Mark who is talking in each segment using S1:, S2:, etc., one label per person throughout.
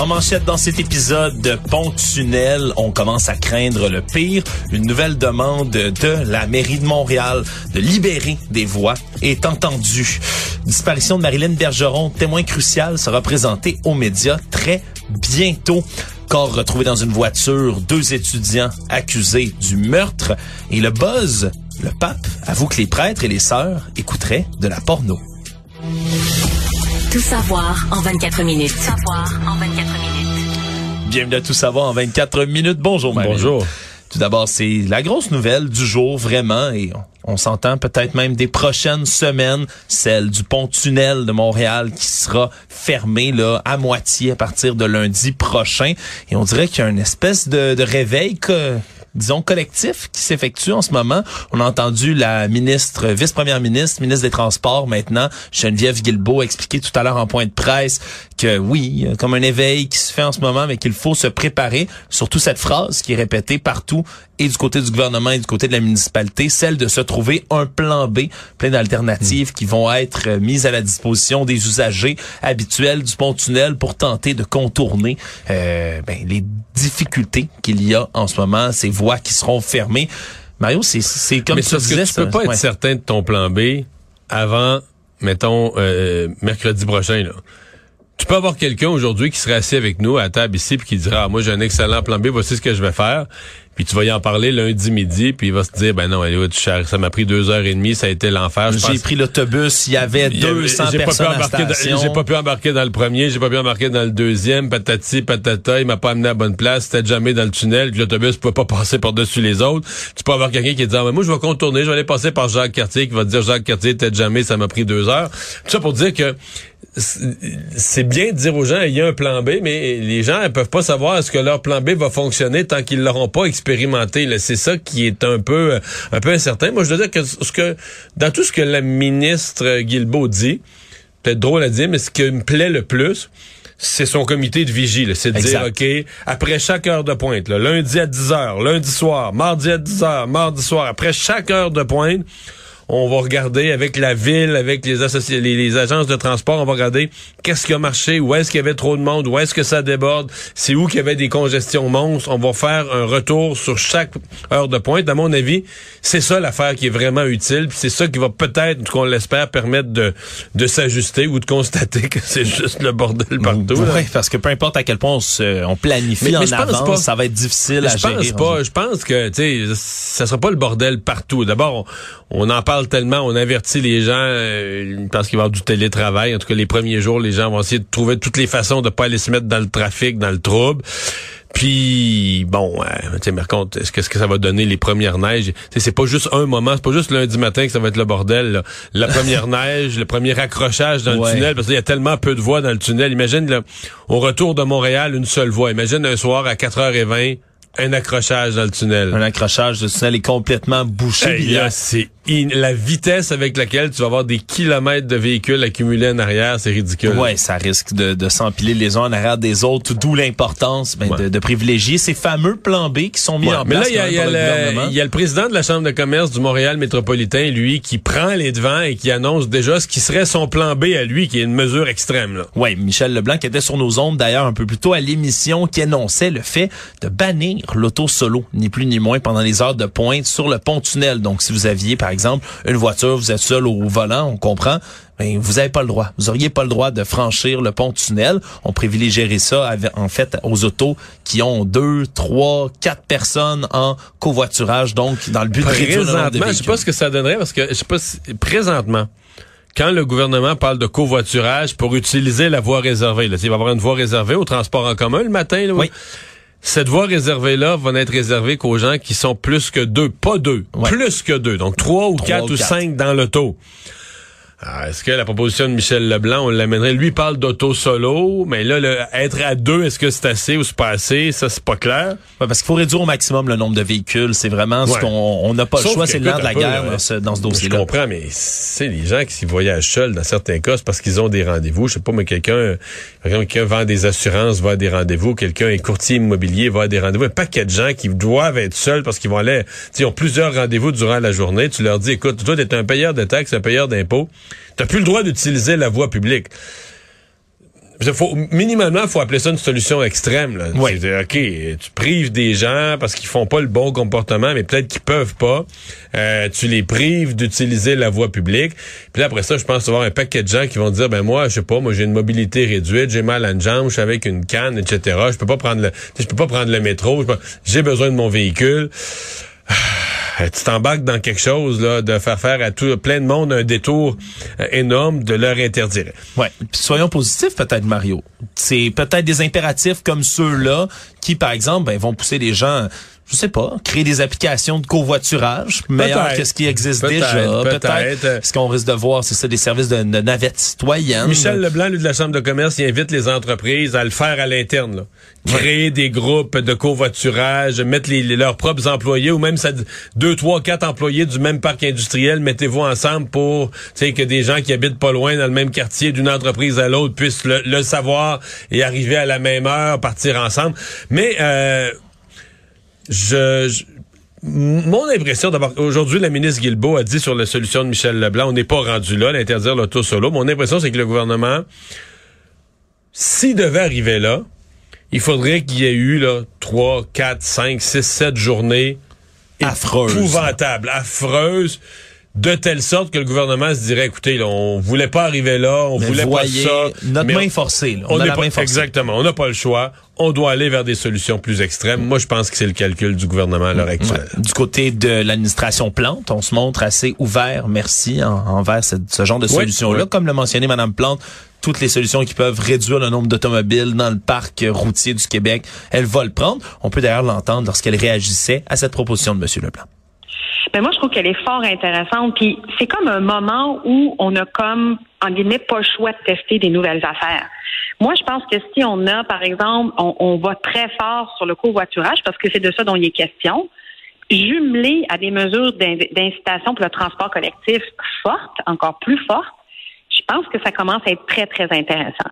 S1: En manchette dans cet épisode de Pont-Tunnel, on commence à craindre le pire. Une nouvelle demande de la mairie de Montréal de libérer des voies est entendue. Disparition de Marilyn Bergeron, témoin crucial, sera présenté aux médias très bientôt. Corps retrouvé dans une voiture, deux étudiants accusés du meurtre et le buzz. Le pape avoue que les prêtres et les sœurs écouteraient de la porno.
S2: Tout savoir en 24 minutes. Tout savoir en 24 minutes.
S1: Bienvenue à Tout savoir en 24 minutes. Bonjour Marie.
S3: Bonjour.
S1: Tout d'abord, c'est la grosse nouvelle du jour, vraiment, et on, on s'entend peut-être même des prochaines semaines, celle du pont-tunnel de Montréal qui sera fermé là à moitié à partir de lundi prochain. Et on dirait qu'il y a une espèce de, de réveil que disons, collectif qui s'effectue en ce moment. On a entendu la ministre, vice-première ministre, ministre des Transports maintenant, Geneviève Guilbeault, expliquer tout à l'heure en point de presse que oui, comme un éveil qui se fait en ce moment, mais qu'il faut se préparer. Surtout cette phrase qui est répétée partout et du côté du gouvernement et du côté de la municipalité, celle de se trouver un plan B, plein d'alternatives qui vont être mises à la disposition des usagers habituels du pont-tunnel pour tenter de contourner euh, ben, les difficultés qu'il y a en ce moment, ces voies qui seront fermées. Mario, c'est c'est comme
S3: Mais
S1: tu disais,
S3: que tu peux
S1: ça.
S3: pas être certain de ton plan B avant, mettons, euh, mercredi prochain. Là. Tu peux avoir quelqu'un aujourd'hui qui serait assis avec nous à la table ici puis qui dira ah, moi j'ai un excellent plan B, voici ce que je vais faire. Puis tu vas y en parler lundi midi, puis il va se dire ben non, ça m'a pris deux heures et demie, ça a été l'enfer.
S1: J'ai
S3: pense-
S1: pris l'autobus, il y avait
S3: Il y avait-
S1: 200
S3: j'ai pas pu
S1: personnes à
S3: embarquer dans-
S1: station.
S3: J'ai pas pu embarquer dans le premier, j'ai pas pu embarquer dans le deuxième, patati, patata, il m'a pas amené à la bonne place, c'était jamais dans le tunnel, puis l'autobus pouvait pas passer par-dessus les autres. Tu peux avoir quelqu'un qui dit, ah, mais moi, je vais contourner, je vais aller passer par Jacques Cartier, qui va te dire, Jacques Cartier, peut-être jamais, ça m'a pris deux heures. Tout ça pour dire que c'est bien de dire aux gens, il y a un plan B, mais les gens ne peuvent pas savoir est-ce que leur plan B va fonctionner tant qu'ils l'auront pas expérimenté. C'est ça qui est un peu, un peu incertain. Moi, je dois dire que ce que, dans tout ce que la ministre Guilbeault dit, peut-être drôle à dire, mais ce qui me plaît le plus, c'est son comité de vigie. C'est de dire. OK, après chaque heure de pointe, là, lundi à 10 heures, lundi soir, mardi à 10 heures, mardi soir, après chaque heure de pointe, on va regarder avec la ville, avec les, associ- les, les agences de transport, on va regarder qu'est-ce qui a marché, où est-ce qu'il y avait trop de monde, où est-ce que ça déborde, c'est où qu'il y avait des congestions monstres. On va faire un retour sur chaque heure de pointe. À mon avis, c'est ça l'affaire qui est vraiment utile, c'est ça qui va peut-être, qu'on l'espère, permettre de, de s'ajuster ou de constater que c'est juste le bordel partout.
S1: Oui, parce que peu importe à quel point on, se, on planifie
S3: Mais- mais
S1: en
S3: je pense
S1: avance,
S3: pas.
S1: ça va être difficile
S3: Mais
S1: à
S3: je pense pas. Je pense que, tu sais, ça sera pas le bordel partout. D'abord, on, on en parle tellement, on avertit les gens euh, parce qu'il va y avoir du télétravail. En tout cas, les premiers jours, les gens vont essayer de trouver toutes les façons de pas aller se mettre dans le trafic, dans le trouble. Puis bon, euh, tu sais, est-ce que, est-ce que ça va donner les premières neiges? C'est pas juste un moment, c'est pas juste lundi matin que ça va être le bordel. là. La première neige, le premier accrochage dans
S1: Ouais.
S3: le tunnel, parce qu'il y a tellement peu de voies dans le tunnel. Imagine là, au retour de Montréal, une seule voie. Imagine un soir à 4h20, un accrochage dans le tunnel.
S1: Un accrochage de tunnel est complètement bouché.
S3: Hey,
S1: là,
S3: là, c'est in- la vitesse avec laquelle tu vas avoir des kilomètres de véhicules accumulés en arrière, c'est ridicule.
S1: Ouais, ça risque de, de s'empiler les uns en arrière des autres, d'où l'importance ben,
S3: Ouais.
S1: de, de privilégier ces fameux plans B qui sont mis
S3: Ouais,
S1: en
S3: mais là,
S1: place
S3: il y, a,
S1: quand
S3: il y a
S1: le
S3: le, y a le président de la Chambre de commerce du Montréal métropolitain, lui, qui prend les devants et qui annonce déjà ce qui serait son plan B à lui, qui est une mesure extrême. Là.
S1: Oui, Michel Leblanc qui était sur nos ondes d'ailleurs un peu plus tôt à l'émission qui annonçait le fait de bannir l'auto solo, ni plus ni moins, pendant les heures de pointe sur le pont-tunnel. Donc si vous aviez par exemple une voiture, vous êtes seul au volant, on comprend, mais vous avez pas le droit. Vous auriez pas le droit de franchir le pont-tunnel. On privilégierait ça avec- en fait aux autos qui ont deux, trois, quatre personnes en covoiturage, donc dans le but de réduire le nombre de
S3: Présentement, je sais pas ce que ça donnerait parce que je sais pas si, présentement, quand le gouvernement parle de covoiturage pour utiliser la voie réservée, là, il va y avoir une voie réservée au transport en commun le matin, là,
S1: Oui.
S3: Cette voie réservée-là va n'être réservée qu'aux gens qui sont plus que deux, pas deux,
S1: Ouais.
S3: plus que deux, donc trois ou
S1: Trois
S3: quatre
S1: ou quatre.
S3: cinq dans l'auto. Ah, Est-ce que la proposition de Michel Leblanc, on l'amènerait? Lui parle d'auto solo, mais là, le, être à deux, est-ce que c'est assez ou c'est pas assez? Ça, c'est pas clair.
S1: Ouais, parce qu'il faut réduire au maximum le nombre de véhicules. C'est vraiment ce
S3: Ouais.
S1: qu'on on n'a pas le choix. C'est le de la guerre dans ce, dans ce
S3: Je
S1: dossier-là.
S3: comprends, mais c'est les gens qui voyagent seuls dans certains cas, c'est parce qu'ils ont des rendez-vous. Je sais pas, mais quelqu'un, par exemple, quelqu'un vend des assurances, va à des rendez-vous, quelqu'un est courtier immobilier, va à des rendez-vous. Un paquet de gens qui doivent être seuls parce qu'ils vont aller, ils ont plusieurs rendez-vous durant la journée. Tu leur dis, écoute, toi, t'es un payeur de taxes, un payeur d'impôts. T'as plus le droit d'utiliser la voie publique. Faut, minimalement, faut appeler ça une solution extrême. Là.
S1: Oui.
S3: OK, tu prives des gens parce qu'ils font pas le bon comportement, mais peut-être qu'ils peuvent pas. Euh, tu les prives d'utiliser la voie publique. Puis là, après ça, je pense avoir un paquet de gens qui vont dire, ben moi, je sais pas, moi j'ai une mobilité réduite, j'ai mal à une jambe, je suis avec une canne, etc. Je peux pas prendre le, je peux pas prendre le métro, j'ai besoin de mon véhicule. Euh, tu t'embarques dans quelque chose là, de faire faire à tout plein de monde un détour euh, énorme, de leur interdire.
S1: Ouais. Soyons positifs peut-être Mario. C'est peut-être des impératifs comme ceux-là qui par exemple ben, vont pousser les gens je sais pas, créer des applications de covoiturage meilleures que ce qui existe déjà.
S3: peut-être.
S1: Ce qu'on risque de voir, c'est ça, des services de, de navettes citoyennes.
S3: Michel Leblanc, lui, de la Chambre de commerce, il invite les entreprises à le faire à l'interne. là. Créer des groupes de covoiturage, mettre les, les- leurs propres employés ou même ça, deux, trois, quatre employés du même parc industriel, mettez-vous ensemble pour que des gens qui habitent pas loin dans le même quartier d'une entreprise à l'autre puissent le, le savoir et arriver à la même heure, partir ensemble. Mais euh, je, je- mon impression, d'abord, aujourd'hui, la ministre Guilbeault a dit sur la solution de Michel Leblanc, on n'est pas rendu là, l'interdire l'auto solo. Mon impression, c'est que le gouvernement, s'il devait arriver là, il faudrait qu'il y ait eu là, 3, 4, 5, 6, 7 journées
S1: Affreuses.
S3: épouvantables, affreuses, de telle sorte que le gouvernement se dirait, écoutez, là, on voulait pas arriver là, on
S1: Mais
S3: voulait
S1: voyez,
S3: pas ça.
S1: notre
S3: mais
S1: main forcée. Là. On,
S3: on
S1: a
S3: n'est
S1: la
S3: pas,
S1: main forcée.
S3: exactement, on n'a pas le choix. On doit aller vers des solutions plus extrêmes. Moi, je pense que c'est le calcul du gouvernement à l'heure actuelle.
S1: Du côté de l'administration Plante, on se montre assez ouvert, merci, en- envers ce, ce genre de
S3: Oui, oui.
S1: Comme l'a mentionné Madame Plante, toutes les solutions qui peuvent réduire le nombre d'automobiles dans le parc routier du Québec, elle va le prendre. On peut d'ailleurs l'entendre lorsqu'elle réagissait à cette proposition de M. Leblanc.
S4: Mais moi, je trouve qu'elle est fort intéressante. Puis c'est comme un moment où on a comme, en guillemets, pas le choix de tester des nouvelles affaires. Moi, je pense que si on a, par exemple, on, va très fort sur le covoiturage, parce que c'est de ça dont il est question, jumelé à des mesures d'in- d'incitation pour le transport collectif fortes, encore plus fortes, je pense que ça commence à être très, très intéressant.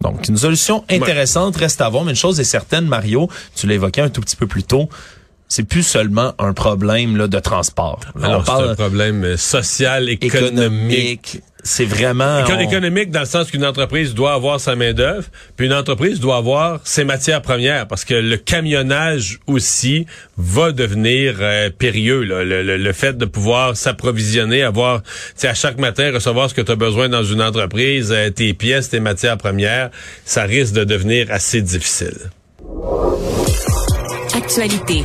S1: Donc, une solution intéressante reste à voir, mais une chose est certaine, Mario, tu évoqué un tout petit peu plus tôt, c'est plus seulement un problème là, de transport. Là,
S3: Alors,
S1: on
S3: c'est un problème euh, social, économique.
S1: économique. C'est vraiment...
S3: Éco-
S1: on-
S3: économique dans le sens qu'une entreprise doit avoir sa main d'œuvre, puis une entreprise doit avoir ses matières premières, parce que le camionnage aussi va devenir euh, périlleux. là. Le, le- le fait de pouvoir s'approvisionner, avoir, tu sais, à chaque matin recevoir ce que tu as besoin dans une entreprise, euh, tes pièces, tes matières premières, ça risque de devenir assez difficile.
S2: Actualité.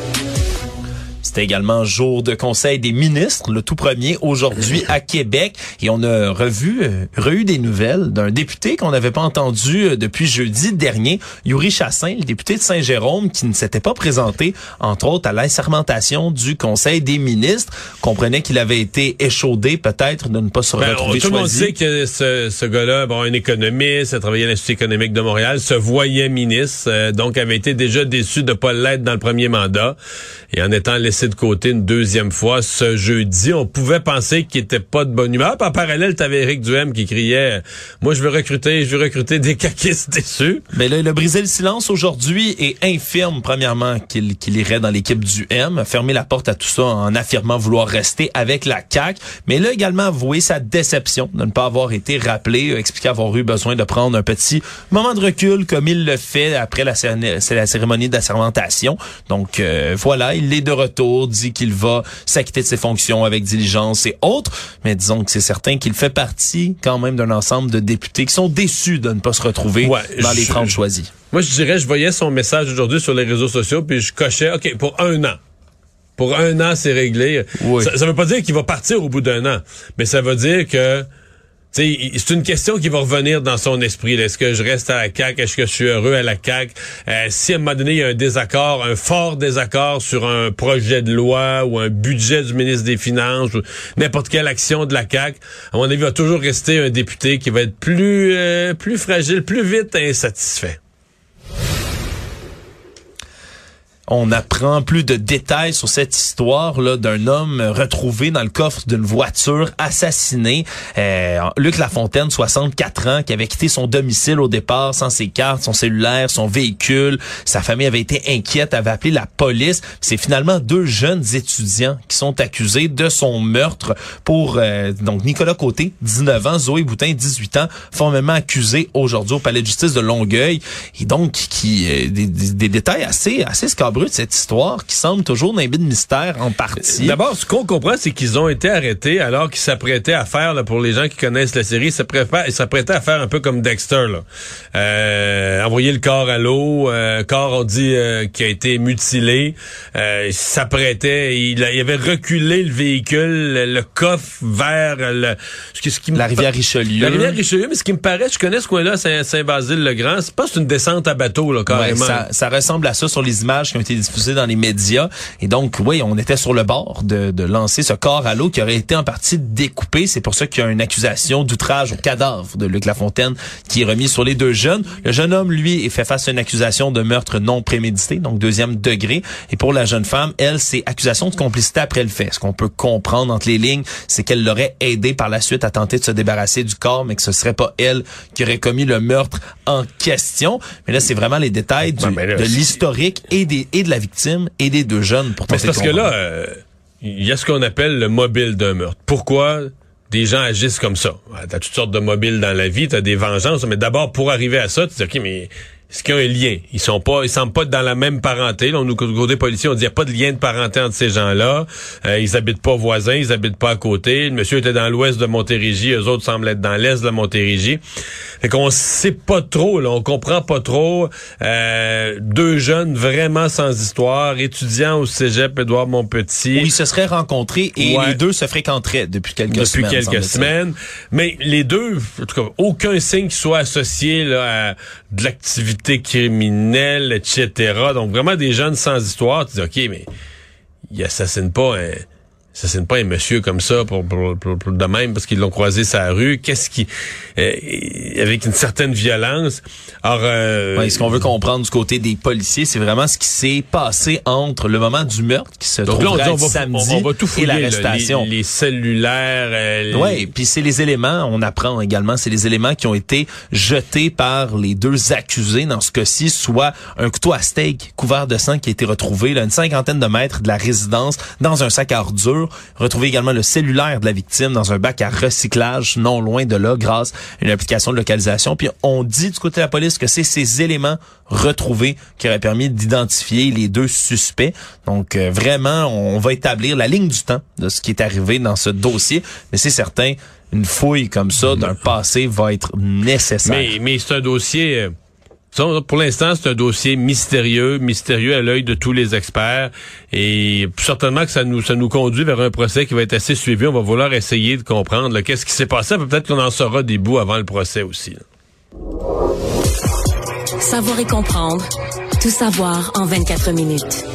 S1: C'était également jour de conseil des ministres, le tout premier aujourd'hui à Québec. Et on a revu, euh, reçu des nouvelles d'un député qu'on n'avait pas entendu euh, depuis jeudi dernier, Yuri Chassin, le député de Saint-Jérôme, qui ne s'était pas présenté, entre autres, à l'assermentation du conseil des ministres. Comprenait qu'il avait été échaudé peut-être de ne pas se
S3: Ben, on-
S1: retrouver
S3: tout le monde sait que ce, ce gars-là, bon, un économiste, a travaillé à l'Institut économique de Montréal, se voyait ministre, euh, donc avait été déjà déçu de pas l'être dans le premier mandat. Et en étant laissé de côté une deuxième fois ce jeudi, on pouvait penser qu'il était pas de bonne humeur. En parallèle, t'avais Éric Duhem qui criait Moi, je veux recruter, je veux recruter des caquistes déçus.
S1: Mais là, il a brisé le silence aujourd'hui et infirme, premièrement, qu'il irait dans l'équipe du M, a fermé la porte à tout ça en affirmant vouloir rester avec la CAQ. Mais a également avoué sa déception de ne pas avoir été rappelé, expliqué avoir eu besoin de prendre un petit moment de recul comme il le fait après la, cérémonie- c'est la cérémonie d'assermentation. Donc euh, voilà, il est de retour, dit qu'il va s'acquitter de ses fonctions avec diligence et autres. Mais disons que c'est certain qu'il fait partie quand même d'un ensemble de députés qui sont déçus de ne pas se retrouver
S3: Ouais,
S1: dans les
S3: je-
S1: 30 choisis.
S3: Moi, je dirais, je voyais son message aujourd'hui sur les réseaux sociaux, puis je cochais, OK, pour un an. Pour un an, c'est réglé.
S1: Oui.
S3: Ça, ça veut pas dire qu'il va partir au bout d'un an, mais ça veut dire que c'est une question qui va revenir dans son esprit. Est-ce que je reste à la CAQ? Est-ce que je suis heureux à la CAQ? Euh, si à un moment donné, un désaccord, un fort désaccord sur un projet de loi ou un budget du ministre des Finances ou n'importe quelle action de la CAQ, à mon avis, il va toujours rester un député qui va être plus, euh, plus fragile, plus vite insatisfait.
S1: On apprend plus de détails sur cette histoire là d'un homme retrouvé dans le coffre d'une voiture assassiné. Euh, Luc Lafontaine, 64 ans, qui avait quitté son domicile au départ sans ses cartes, son cellulaire, son véhicule. Sa famille avait été inquiète, avait appelé la police. C'est finalement deux jeunes étudiants qui sont accusés de son meurtre pour euh, donc Nicolas Côté, 19 ans, Zoé Boutin, 18 ans, formellement accusés aujourd'hui au palais de justice de Longueuil. Et donc qui euh, des, des, détails assez assez scabreux de cette histoire qui semble toujours d'un de mystère en partie.
S3: D'abord, ce qu'on comprend, c'est qu'ils ont été arrêtés alors qu'ils s'apprêtaient à faire, là, pour les gens qui connaissent la série, ils s'apprêtaient à faire un peu comme Dexter, là. Euh, envoyer le corps à l'eau, euh, corps, on dit, euh, qui a été mutilé. Euh, il s'apprêtait, il, avait reculé le véhicule, le, coffre vers le,
S1: ce, qui, la rivière Richelieu.
S3: La rivière Richelieu, mais ce qui me paraît, je connais ce coin-là, Saint-Basile-le-Grand, c'est pas une descente à bateau, là, carrément.
S1: ça, ça ressemble à ça sur les images qui ont été diffusé dans les médias. Et donc, oui, on était sur le bord de, de lancer ce corps à l'eau qui aurait été en partie découpé. C'est pour ça qu'il y a une accusation d'outrage au cadavre de Luc Lafontaine qui est remis sur les deux jeunes. Le jeune homme, lui, est fait face à une accusation de meurtre non prémédité, donc deuxième degré. Et pour la jeune femme, elle, c'est accusation de complicité après le fait. Ce qu'on peut comprendre entre les lignes, c'est qu'elle l'aurait aidé par la suite à tenter de se débarrasser du corps, mais que ce serait pas elle qui aurait commis le meurtre en question. Mais là, c'est vraiment les détails du, de l'historique et des et de la victime et des deux jeunes pour
S3: tenter
S1: Mais parce
S3: que là, euh, il y a ce qu'on appelle le mobile d'un meurtre. Pourquoi des gens agissent comme ça? T'as toutes sortes de mobiles dans la vie, t'as des vengeances, mais d'abord, pour arriver à ça, tu dis, OK, mais est-ce qu'il y a un lien? Ils sont pas, ils semblent pas être dans la même parenté. Là, nous, côté policiers, on dit qu'il n'y a pas de lien de parenté entre ces gens-là. Euh, ils habitent pas voisins, ils habitent pas à côté. Le monsieur était dans l'ouest de Montérégie, eux autres semblent être dans l'est de Montérégie. Fait qu'on sait pas trop, là, on comprend pas trop. Euh, deux jeunes vraiment sans histoire, étudiants au cégep Édouard Montpetit.
S1: Où ils se seraient rencontrés et les deux se fréquenteraient depuis quelques
S3: semaines. Depuis quelques semaines. Mais les deux, en tout cas, aucun signe qui soit associé là, à de l'activité criminels, etc. Donc vraiment des jeunes sans histoire. Tu dis, OK, mais il assassine pas un ça c'est pas un monsieur comme ça pour, pour, pour, de même parce qu'ils l'ont croisé sa rue. Qu'est-ce qui euh, avec une certaine violence. Alors, euh,
S1: ce qu'on veut comprendre du côté des policiers, c'est vraiment ce qui s'est passé entre le moment du meurtre qui se trouve samedi
S3: on va tout
S1: et l'arrestation.
S3: Les, les, cellulaires. Euh,
S1: oui, puis c'est les éléments. On apprend également, c'est les éléments qui ont été jetés par les deux accusés dans ce cas-ci, soit un couteau à steak couvert de sang qui a été retrouvé là, une cinquantaine de mètres de la résidence dans un sac à ordures Retrouver également le cellulaire de la victime dans un bac à recyclage non loin de là grâce à une application de localisation. Puis on dit du côté de la police que c'est ces éléments retrouvés qui auraient permis d'identifier les deux suspects. Donc euh, vraiment, on va établir la ligne du temps de ce qui est arrivé dans ce dossier. Mais c'est certain, une fouille comme ça d'un passé va être nécessaire.
S3: Mais, mais c'est un dossier... Pour l'instant, c'est un dossier mystérieux, mystérieux à l'œil de tous les experts. Et certainement que ça nous, ça nous conduit vers un procès qui va être assez suivi. On va vouloir essayer de comprendre qu'est-ce qui s'est passé. Peut-être qu'on en saura des bouts avant le procès aussi.
S2: Savoir et comprendre. Tout savoir en 24 minutes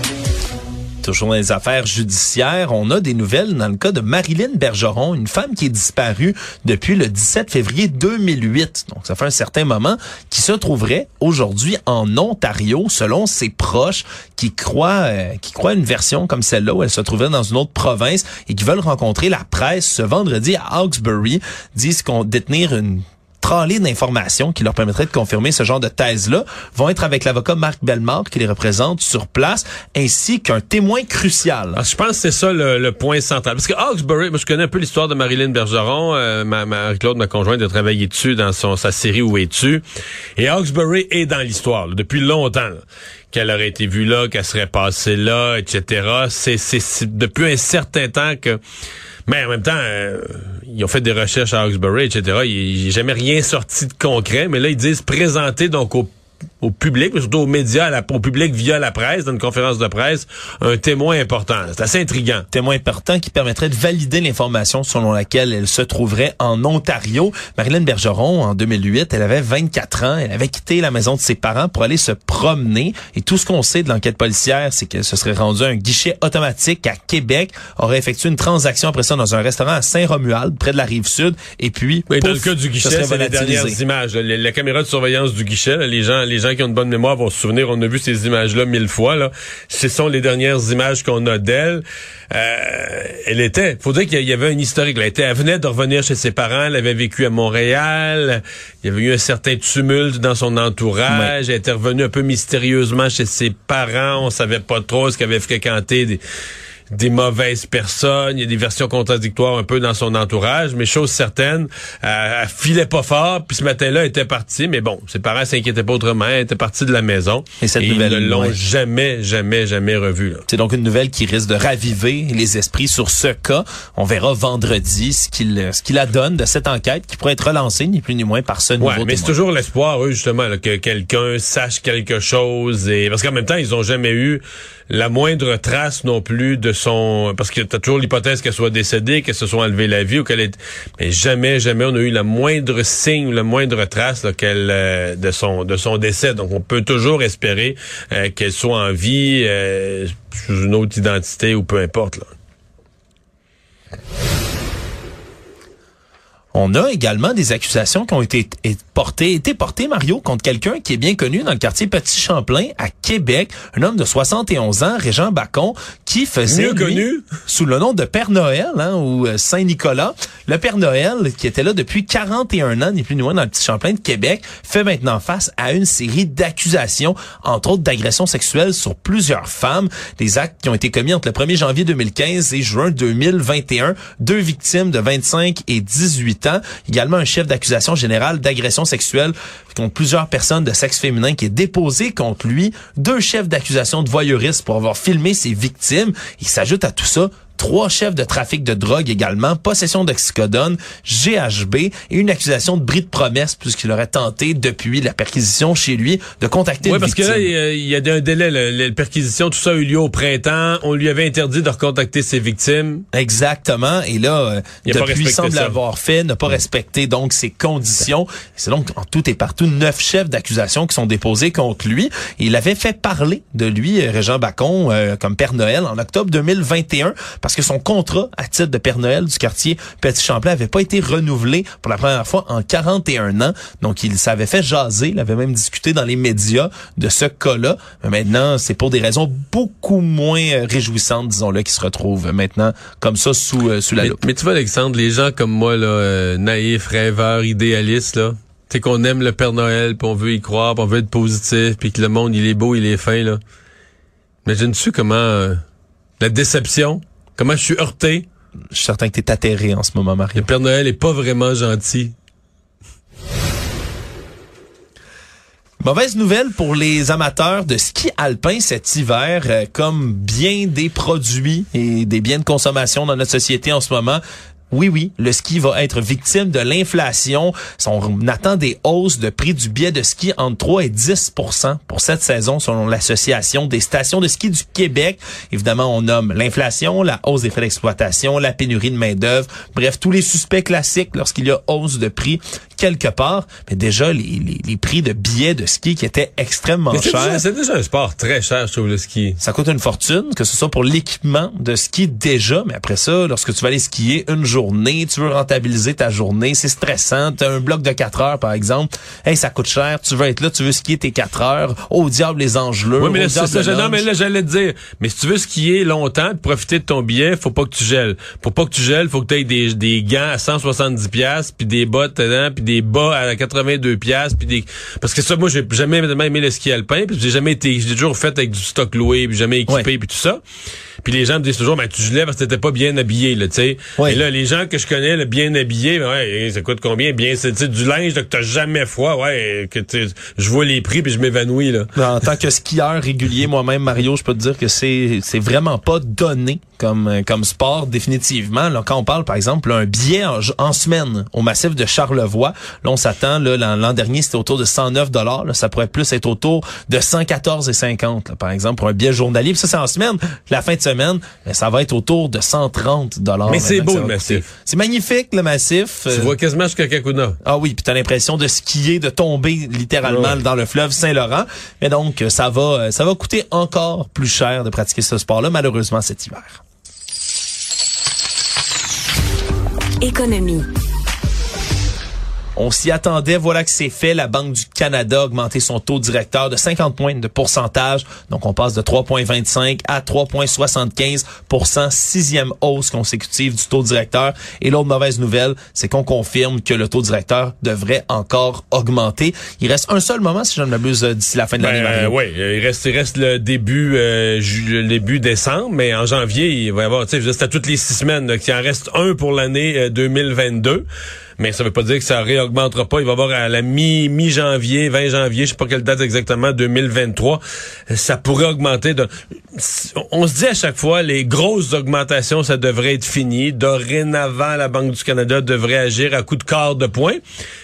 S1: toujours dans les affaires judiciaires, on a des nouvelles dans le cas de Marilyn Bergeron, une femme qui est disparue depuis le 17 février 2008. Donc, ça fait un certain moment, qui se trouverait aujourd'hui en Ontario, selon ses proches, qui croient, euh, qui croient une version comme celle-là où elle se trouvait dans une autre province et qui veulent rencontrer la presse ce vendredi à Hawkesbury, disent qu'on détenir une tralée d'informations qui leur permettraient de confirmer ce genre de thèse-là vont être avec l'avocat Marc Bellemare qui les représente sur place, ainsi qu'un témoin crucial.
S3: je pense que c'est ça le, point central. Parce que Hawkesbury, moi je connais un peu l'histoire de Marilyn Bergeron, euh, ma, Claude, ma conjointe, a travaillé dessus dans son, sa série Où es-tu? Et Hawkesbury est dans l'histoire depuis longtemps. qu'elle aurait été vue là, qu'elle serait passée là, etc. C'est depuis un certain temps que mais en même temps, euh, ils ont fait des recherches à Hawkesbury, etc. Il a jamais rien sorti de concret. Mais là, ils disent présenter donc au, au public, mais surtout aux médias, à la, au public via la presse, dans une conférence de presse, un témoin important. C'est assez intriguant.
S1: Témoin important qui permettrait de valider l'information selon laquelle elle se trouverait en Ontario. Marilyn Bergeron, en 2008, elle avait 24 ans. Elle avait quitté la maison de ses parents pour aller se promener. Et tout ce qu'on sait de l'enquête policière, c'est qu'elle se serait rendue à un guichet automatique à Québec, aurait effectué une transaction après ça dans un restaurant à Saint-Romuald, près de la rive sud. Et puis,
S3: oui,
S1: pouf,
S3: dans le cas du guichet, c'est les dernières images. La, caméra de surveillance du guichet, là, les gens, les gens qui ont une bonne mémoire vont se souvenir. On a vu ces images-là mille fois. Là. Ce sont les dernières images qu'on a d'elle. Euh, elle était, faut dire qu'il y avait un historique. Elle, était, elle venait de revenir chez ses parents. Elle avait vécu à Montréal. Il y avait eu un certain tumulte dans son entourage. Elle était revenue un peu mystérieusement chez ses parents. On savait pas trop ce qu'elle avait fréquenté. Des des mauvaises personnes, il y a des versions contradictoires un peu dans son entourage, mais chose certaine, euh, elle filait pas fort, puis ce matin-là, elle était partie, mais bon, ses parents s'inquiétaient pas autrement, elle était partie de la maison. Et cette nouvelle, ils ne l'ont jamais, jamais, jamais revue.
S1: C'est donc une nouvelle qui risque de raviver les esprits sur ce cas. On verra vendredi ce qu'il ce qu'il adonne de cette enquête qui pourrait être relancée, ni plus ni moins, par ce nouveau
S3: ouais, mais c'est toujours l'espoir, eux, justement, que quelqu'un sache quelque chose, et parce qu'en même temps, ils ont jamais eu la moindre trace non plus de son parce que t'as toujours l'hypothèse qu'elle soit décédée, qu'elle se soit enlevée la vie ou qu'elle est mais jamais jamais on a eu la moindre signe la moindre trace qu'elle euh, de son de son décès. Donc on peut toujours espérer euh, qu'elle soit en vie euh, sous une autre identité ou peu importe là.
S1: On a également des accusations qui ont été portées, été portées, Mario, contre quelqu'un qui est bien connu dans le quartier Petit Champlain à Québec, un homme de 71 ans, Régent Bacon, qui faisait
S3: connu
S1: sous le nom de Père Noël hein, ou euh, Saint Nicolas. Le Père Noël, qui était là depuis 41 ans, ni plus ni moins dans le Petit Champlain de Québec, fait maintenant face à une série d'accusations, entre autres d'agressions sexuelles sur plusieurs femmes. Des actes qui ont été commis entre le 1er janvier 2015 et juin 2021. Deux victimes de 25 et 18 ans Également un chef d'accusation générale d'agression sexuelle contre plusieurs personnes de sexe féminin qui est déposé contre lui. Deux chefs d'accusation de voyeurisme pour avoir filmé ses victimes. Il s'ajoute à tout ça trois chefs de trafic de drogue également, possession d'oxycodone, GHB et une accusation de bris de promesse puisqu'il aurait tenté depuis la perquisition chez lui de contacter
S3: Oui,
S1: parce
S3: que là, il y a, un délai. La perquisition, tout ça a eu lieu au printemps. On lui avait interdit de recontacter ses victimes.
S1: Exactement. Et là, euh, il depuis, semble l'avoir fait, n'a pas respecté donc ses conditions. C'est donc en tout et partout neuf chefs d'accusation qui sont déposés contre lui. il avait fait parler de lui, euh, Régent Bacon, euh, comme Père Noël en octobre 2021 parce que son contrat à titre de Père Noël du quartier Petit Champlain avait pas été renouvelé pour la première fois en 41 ans. Donc il s'avait fait jaser, il avait même discuté dans les médias de ce cas-là. Mais maintenant, c'est pour des raisons beaucoup moins euh, réjouissantes, disons-le, qui se retrouvent maintenant comme ça sous, euh, sous la loupe.
S3: Mais tu vois, Alexandre, les gens comme moi, là, euh, naïfs, rêveurs, idéalistes, là, tu qu'on aime le Père Noël, puis on veut y croire, puis on veut être positif, puis que le monde, il est beau, il est fin, là. Imagine-tu comment la déception, Comment je suis heurté?
S1: Je suis certain que tu es atterré en ce moment, Mario.
S3: Le Père Noël est pas vraiment gentil.
S1: Mauvaise nouvelle pour les amateurs de ski alpin cet hiver, euh, comme bien des produits et des biens de consommation dans notre société en ce moment. Oui, oui, le ski va être victime de l'inflation. On attend des hausses de prix du billet de ski entre 3 et 10% pour cette saison, selon l'Association des stations de ski du Québec. Évidemment, on nomme l'inflation, la hausse des frais d'exploitation, la pénurie de main-d'œuvre, bref, tous les suspects classiques lorsqu'il y a hausse de prix quelque part. Mais déjà, les, les, prix de billets de ski qui étaient extrêmement chers.
S3: C'est déjà un sport très cher, je trouve, le ski.
S1: Ça coûte une fortune, que ce soit pour l'équipement de ski déjà, mais après ça, lorsque tu vas aller skier une journée, journée, tu veux rentabiliser ta journée, c'est stressant, tu as un bloc de 4 heures par exemple, hey, ça coûte cher, tu veux être là, tu veux skier tes 4 heures, au diable les engelures.
S3: Oui, mais là, ça, non, mais là, j'allais te dire, mais si tu veux skier longtemps, profiter de ton billet, faut pas que tu gèles. Pour pas que tu gèles, faut que tu aies des, des gants à 170 pièces puis des bottes dedans, puis des bas à 82 pièces puis des parce que ça moi j'ai jamais aimé le ski alpin, puis j'ai jamais été j'ai toujours fait avec du stock loué, puis jamais équipé puis tout ça. Puis les gens me disent toujours, ben, tu gelais parce que t'étais pas bien habillé, là, tu sais. Et là, les gens que je connais, bien habillés, ben, ouais, ça coûte combien? Bien, c'est du linge là, que t'as jamais froid, ouais, que je vois les prix puis je m'évanouis, là.
S1: En tant que skieur régulier, moi-même, Mario, je peux te dire que c'est, c'est vraiment pas donné comme euh, comme sport définitivement. Là, quand on parle par exemple un billet en, en, semaine au massif de Charlevoix, là on s'attend là l'an dernier c'était autour de 109 dollars, ça pourrait plus être autour de 114 et 50 par exemple pour un billet journalier. Puis ça c'est en semaine, la fin de semaine, ben, ça va être autour de 130 dollars.
S3: Mais c'est beau le massif.
S1: C'est magnifique le massif.
S3: Tu vois quasiment jusqu'à Kakuna.
S1: Ah oui, puis tu as l'impression de skier, de tomber littéralement dans le fleuve Saint-Laurent. Mais donc ça va ça va coûter encore plus cher de pratiquer ce sport-là malheureusement cet hiver.
S2: Économie.
S1: On s'y attendait, voilà que c'est fait. La Banque du Canada a augmenté son taux directeur de 50 points de pourcentage. Donc, on passe de 3,25 à 3,75% sixième hausse consécutive du taux directeur. Et l'autre mauvaise nouvelle, c'est qu'on confirme que le taux directeur devrait encore augmenter. Il reste un seul moment, si je ne m'abuse, d'ici la fin de l'année.
S3: Ben, oui, il reste, il reste le début, euh, le début décembre, mais en janvier, il va y avoir, tu sais, c'est à toutes les six semaines, qu'il en reste un pour l'année 2022. Mais ça veut pas dire que ça réaugmentera pas. Il va y avoir à la mi mi janvier, 20 janvier, je sais pas quelle date exactement, 2023, ça pourrait augmenter. De... On se dit à chaque fois, les grosses augmentations, ça devrait être fini. Dorénavant, la Banque du Canada devrait agir à coup de quart de point.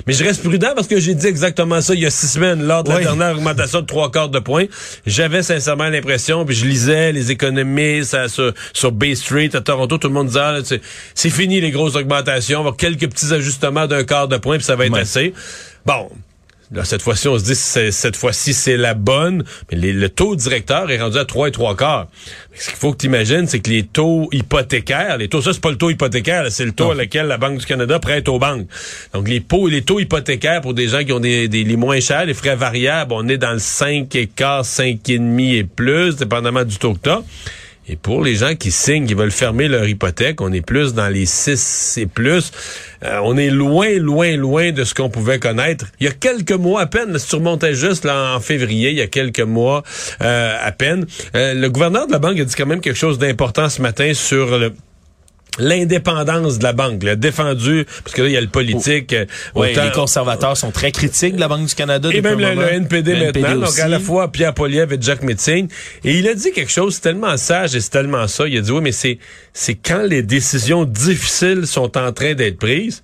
S3: Mais je reste prudent parce que j'ai dit exactement ça il y a six semaines lors de la dernière augmentation de trois quarts de point. J'avais sincèrement l'impression, puis je lisais les économistes sur, sur Bay Street à Toronto, tout le monde disait, ah, c'est fini les grosses augmentations, on va avoir quelques petits ajustements d'un quart de point, puis ça va être assez. Bon, Là, cette fois-ci, on se dit cette fois-ci, c'est la bonne, mais le taux directeur est rendu à 3 et 3 quarts. Ce qu'il faut que tu imagines, c'est que les taux hypothécaires, les taux, ça, c'est pas le taux hypothécaire, c'est le taux à lequel la Banque du Canada prête aux banques. Donc, les, taux, les taux hypothécaires pour des gens qui ont des, les moins chers, les frais variables, on est dans le 5 et quart, 5 et demi et plus, dépendamment du taux que tu et pour les gens qui signent, qui veulent fermer leur hypothèque, on est plus dans les 6 et plus. Euh, on est loin, loin, loin de ce qu'on pouvait connaître. Il y a quelques mois à peine, si tu remontais juste là, en février, il y a quelques mois euh, à peine, euh, le gouverneur de la banque a dit quand même quelque chose d'important ce matin sur le l'indépendance de la banque, le défendu, parce que là, il y a le politique.
S1: Les conservateurs sont très critiques de la Banque du Canada.
S3: Et même le, NPD maintenant, donc à la fois Pierre Poliev et Jack Metzing. Et il a dit quelque chose, c'est tellement sage et c'est tellement ça. Il a dit, oui, mais c'est, c'est quand les décisions difficiles sont en train d'être prises,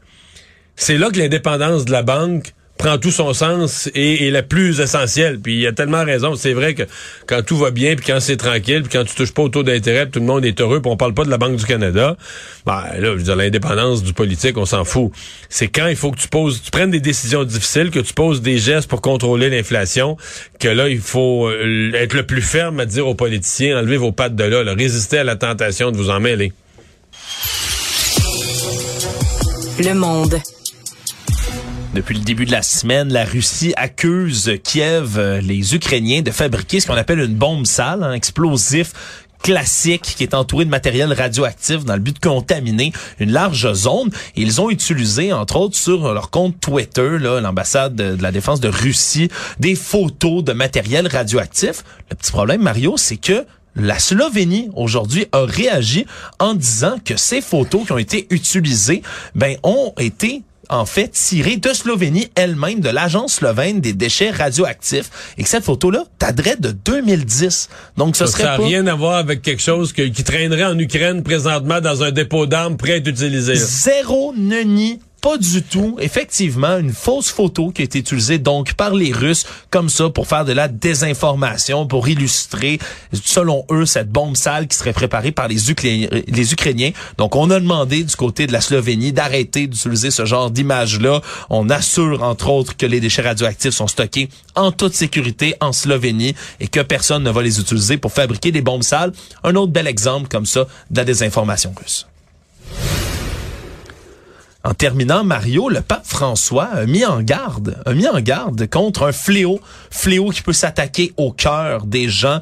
S3: c'est là que l'indépendance de la banque prend tout son sens et est la plus essentielle. Puis il a tellement raison. C'est vrai que quand tout va bien, puis quand c'est tranquille, puis quand tu touches pas au taux d'intérêt, tout le monde est heureux, puis on parle pas de la Banque du Canada, ben là, je veux dire, l'indépendance du politique, on s'en fout. C'est quand il faut que tu poses, tu prennes des décisions difficiles, que tu poses des gestes pour contrôler l'inflation, que là, il faut euh, être le plus ferme à dire aux politiciens, enlevez vos pattes de là, là à la tentation de vous en mêler.
S2: Le monde.
S1: Depuis le début de la semaine, la Russie accuse Kiev, euh, les Ukrainiens, de fabriquer ce qu'on appelle une bombe sale, un explosif classique qui est entouré de matériel radioactif dans le but de contaminer une large zone. ils ont utilisé, entre autres, sur leur compte Twitter, l'ambassade de, de, la défense de Russie, des photos de matériel radioactif. Le petit problème, Mario, c'est que la Slovénie aujourd'hui a réagi en disant que ces photos qui ont été utilisées, ben, ont été en fait tirée de Slovénie elle-même, de l'agence slovène des déchets radioactifs, et que cette photo-là t'adresse de 2010. Donc ce serait
S3: ça n'a rien à voir avec quelque chose qui traînerait en Ukraine présentement dans un dépôt d'armes prêt à être utilisé.
S1: Zéro ne nie pas du tout. Effectivement, une fausse photo qui a été utilisée donc par les Russes comme ça pour faire de la désinformation, pour illustrer, selon eux, cette bombe sale qui serait préparée par les, Ukrainiens. Donc, on a demandé du côté de la Slovénie d'arrêter d'utiliser ce genre d'image-là. On assure, entre autres, que les déchets radioactifs sont stockés en toute sécurité en Slovénie et que personne ne va les utiliser pour fabriquer des bombes sales. Un autre bel exemple comme ça de la désinformation russe. En terminant, Mario, le pape François a mis en garde, a mis en garde contre un fléau, fléau qui peut s'attaquer au cœur des gens.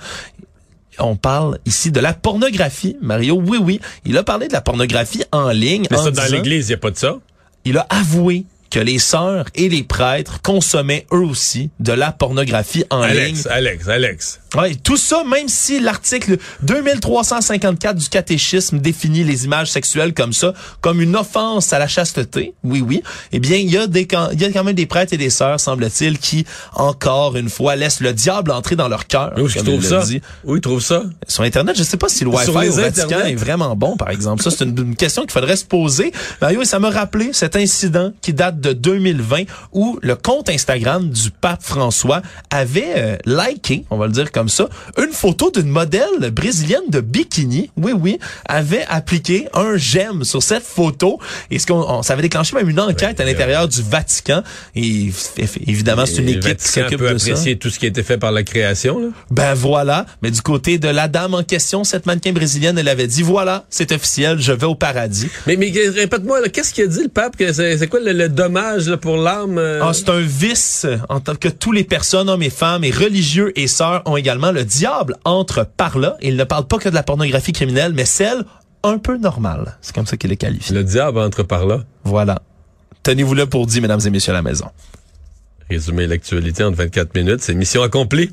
S1: On parle ici de la pornographie, Mario. Oui, oui. Il a parlé de la pornographie en ligne.
S3: Mais ça, dans l'Église, il n'y a pas de ça.
S1: Il a avoué que les sœurs et les prêtres consommaient eux aussi de la pornographie en
S3: Alex,
S1: ligne.
S3: Alex, Alex.
S1: Ouais, tout ça, même si l'article 2354 du catéchisme définit les images sexuelles comme ça, comme une offense à la chasteté, oui, oui, eh bien, il y a des, il y a quand même des prêtres et des sœurs, semble-t-il, qui, encore une fois, laissent le diable entrer dans leur cœur.
S3: Où est-ce qu'ils
S1: comme il
S3: trouvent ça?
S1: dit.
S3: Où ils trouvent ça?
S1: Sur Internet, je sais pas si le Wi-Fi au Vatican
S3: Internet?
S1: est vraiment bon, par exemple. Ça, c'est une, une question qu'il faudrait se poser. Mario, et ça m'a rappelé cet incident qui date de 2020 où le compte Instagram du pape François avait euh, liké, on va le dire comme ça, une photo d'une modèle brésilienne de bikini. Oui, oui, avait appliqué un j'aime sur cette photo. Et ce qu'on, on- ça avait déclenché même une enquête à l'intérieur du Vatican. Et évidemment, c'est une équipe qui s'occupe de ça.
S3: apprécier tout ce qui a été fait par la création. Là.
S1: Ben voilà. Mais du côté de la dame en question, cette mannequin brésilienne, elle avait dit voilà, c'est officiel, je vais au paradis.
S3: Mais, mais répète-moi, qu'est-ce qu'il a dit le pape? que c'est quoi le, le dommage là, pour l'âme? euh?
S1: Ah, c'est un vice euh, en tant que tous les personnes, hommes et femmes, et religieux et sœurs ont également le diable entre par là. Il ne parle pas que de la pornographie criminelle, mais celle un peu normale. C'est comme ça qu'il est qualifié.
S3: Le diable entre par là.
S1: Voilà. Tenez-vous là pour dire, mesdames et messieurs à la maison.
S3: Résumer l'actualité en 24 minutes, c'est mission accomplie.